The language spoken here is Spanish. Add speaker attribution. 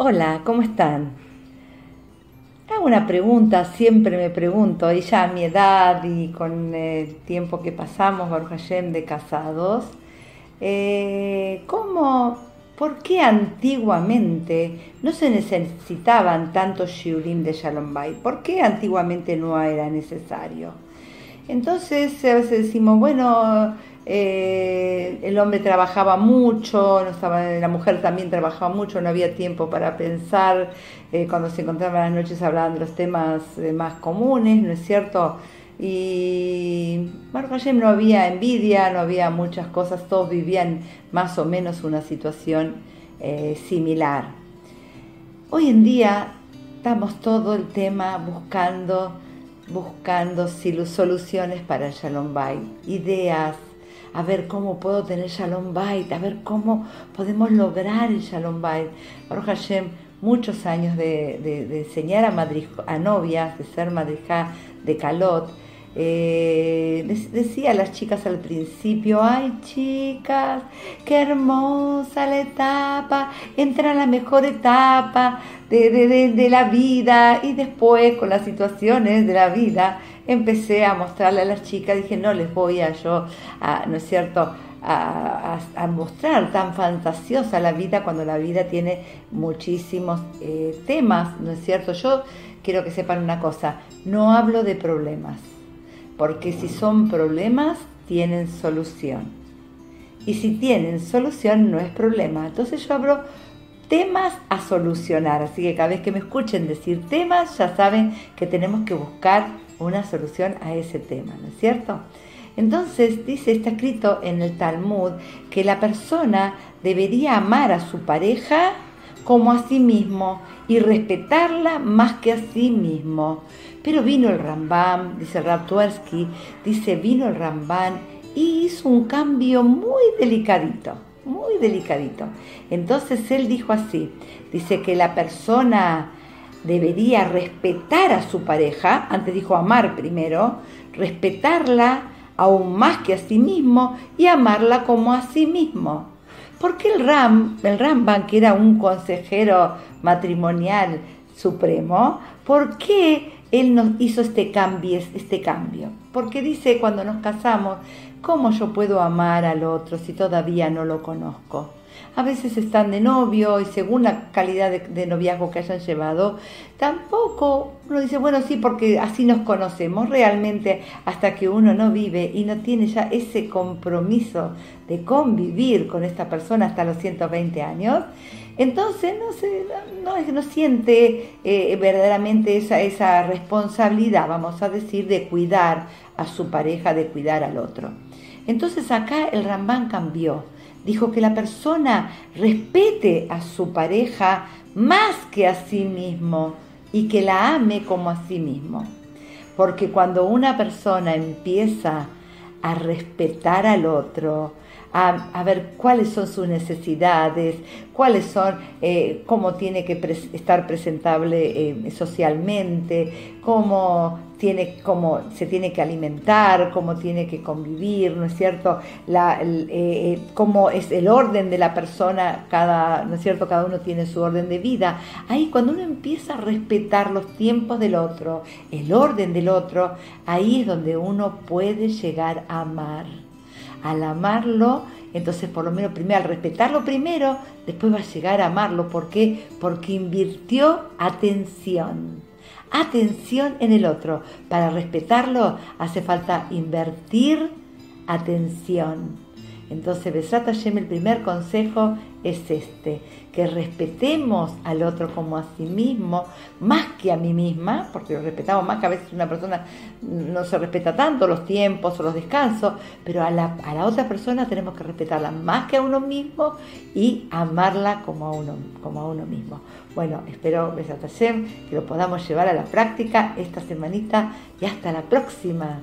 Speaker 1: Hola, ¿cómo están? Hago una pregunta, siempre me pregunto, y ya a mi edad y con el tiempo que pasamos, Baruch de casados, eh, ¿cómo, por qué antiguamente no se necesitaban tantos shiurim de Shalom Bay? ¿Por qué antiguamente no era necesario? Entonces a veces decimos, bueno, eh, el hombre trabajaba mucho, la mujer también trabajaba mucho, no había tiempo para pensar, eh, cuando se encontraban las noches hablaban de los temas eh, más comunes, ¿no es cierto? Y Marco no había envidia, no había muchas cosas, todos vivían más o menos una situación similar. Hoy en día estamos todo el tema buscando, buscando soluciones para el Shalom Bay, ideas, a ver cómo puedo tener Shalom Bait, a ver cómo podemos lograr el Shalom Bait. Baruch Hashem, muchos años de, enseñar a, a novias, de ser madrija de calot. Eh, decía a las chicas al principio, ay chicas, qué hermosa la etapa, entra a la mejor etapa de, de la vida y después con las situaciones de la vida empecé a mostrarle a las chicas, dije, no les voy a yo, ¿no es cierto?, a, mostrar tan fantasiosa la vida cuando la vida tiene muchísimos eh, temas, ¿no es cierto? Yo quiero que sepan una cosa, no hablo de problemas, porque si son problemas, tienen solución. Y si tienen solución, no es problema. Entonces yo hablo temas a solucionar. Así que cada vez que me escuchen decir temas, ya saben que tenemos que buscar una solución a ese tema, ¿no es cierto? Entonces dice, está escrito en el Talmud, que la persona debería amar a su pareja como a sí mismo y respetarla más que a sí mismo. Pero vino el Rambam, dice Raptuersky, dice, vino el Rambam y hizo un cambio muy delicadito, muy delicadito. Entonces él dijo así, dice que la persona debería respetar a su pareja, antes dijo amar primero, respetarla aún más que a sí mismo y amarla como a sí mismo. Porque el Ram, el Ramban, que era un consejero matrimonial supremo, ¿por qué él nos hizo este cambio, este cambio? Porque dice cuando nos casamos, ¿cómo yo puedo amar al otro si todavía no lo conozco? A veces están de novio y según la calidad de, noviazgo que hayan llevado, tampoco uno dice, bueno, sí, porque así nos conocemos realmente hasta que uno no vive y no tiene ya ese compromiso de convivir con esta persona hasta los 120 años. Entonces no, se, no, no siente eh, verdaderamente esa, esa responsabilidad, vamos a decir, de cuidar a su pareja, de cuidar al otro. Entonces acá el Rambán cambió dijo que la persona respete a su pareja más que a sí mismo y que la ame como a sí mismo. Porque cuando una persona empieza a respetar al otro, a, ver cuáles son sus necesidades, cuáles son, eh, cómo tiene que estar presentable eh, socialmente, cómo, tiene, cómo se tiene que alimentar, cómo tiene que convivir, ¿no es cierto? La, eh, cómo es el orden de la persona, cada, ¿no es cierto? Cada uno tiene su orden de vida. Ahí cuando uno empieza a respetar los tiempos del otro, el orden del otro, ahí es donde uno puede llegar a amar al amarlo, entonces por lo menos primero al respetarlo primero, después va a llegar a amarlo. ¿Por qué? Porque invirtió atención. Atención en el otro. Para respetarlo hace falta invertir atención. Entonces, Besat Hashem, el primer consejo es este, que respetemos al otro como a sí mismo, más que a mí misma, porque lo respetamos más que a veces una persona no se respeta tanto los tiempos o los descansos, pero a la, a otra persona tenemos que respetarla más que a uno mismo y amarla como a uno, como a uno mismo. Bueno, espero, Besat Hashem, que lo podamos llevar a la práctica esta semanita y hasta la próxima.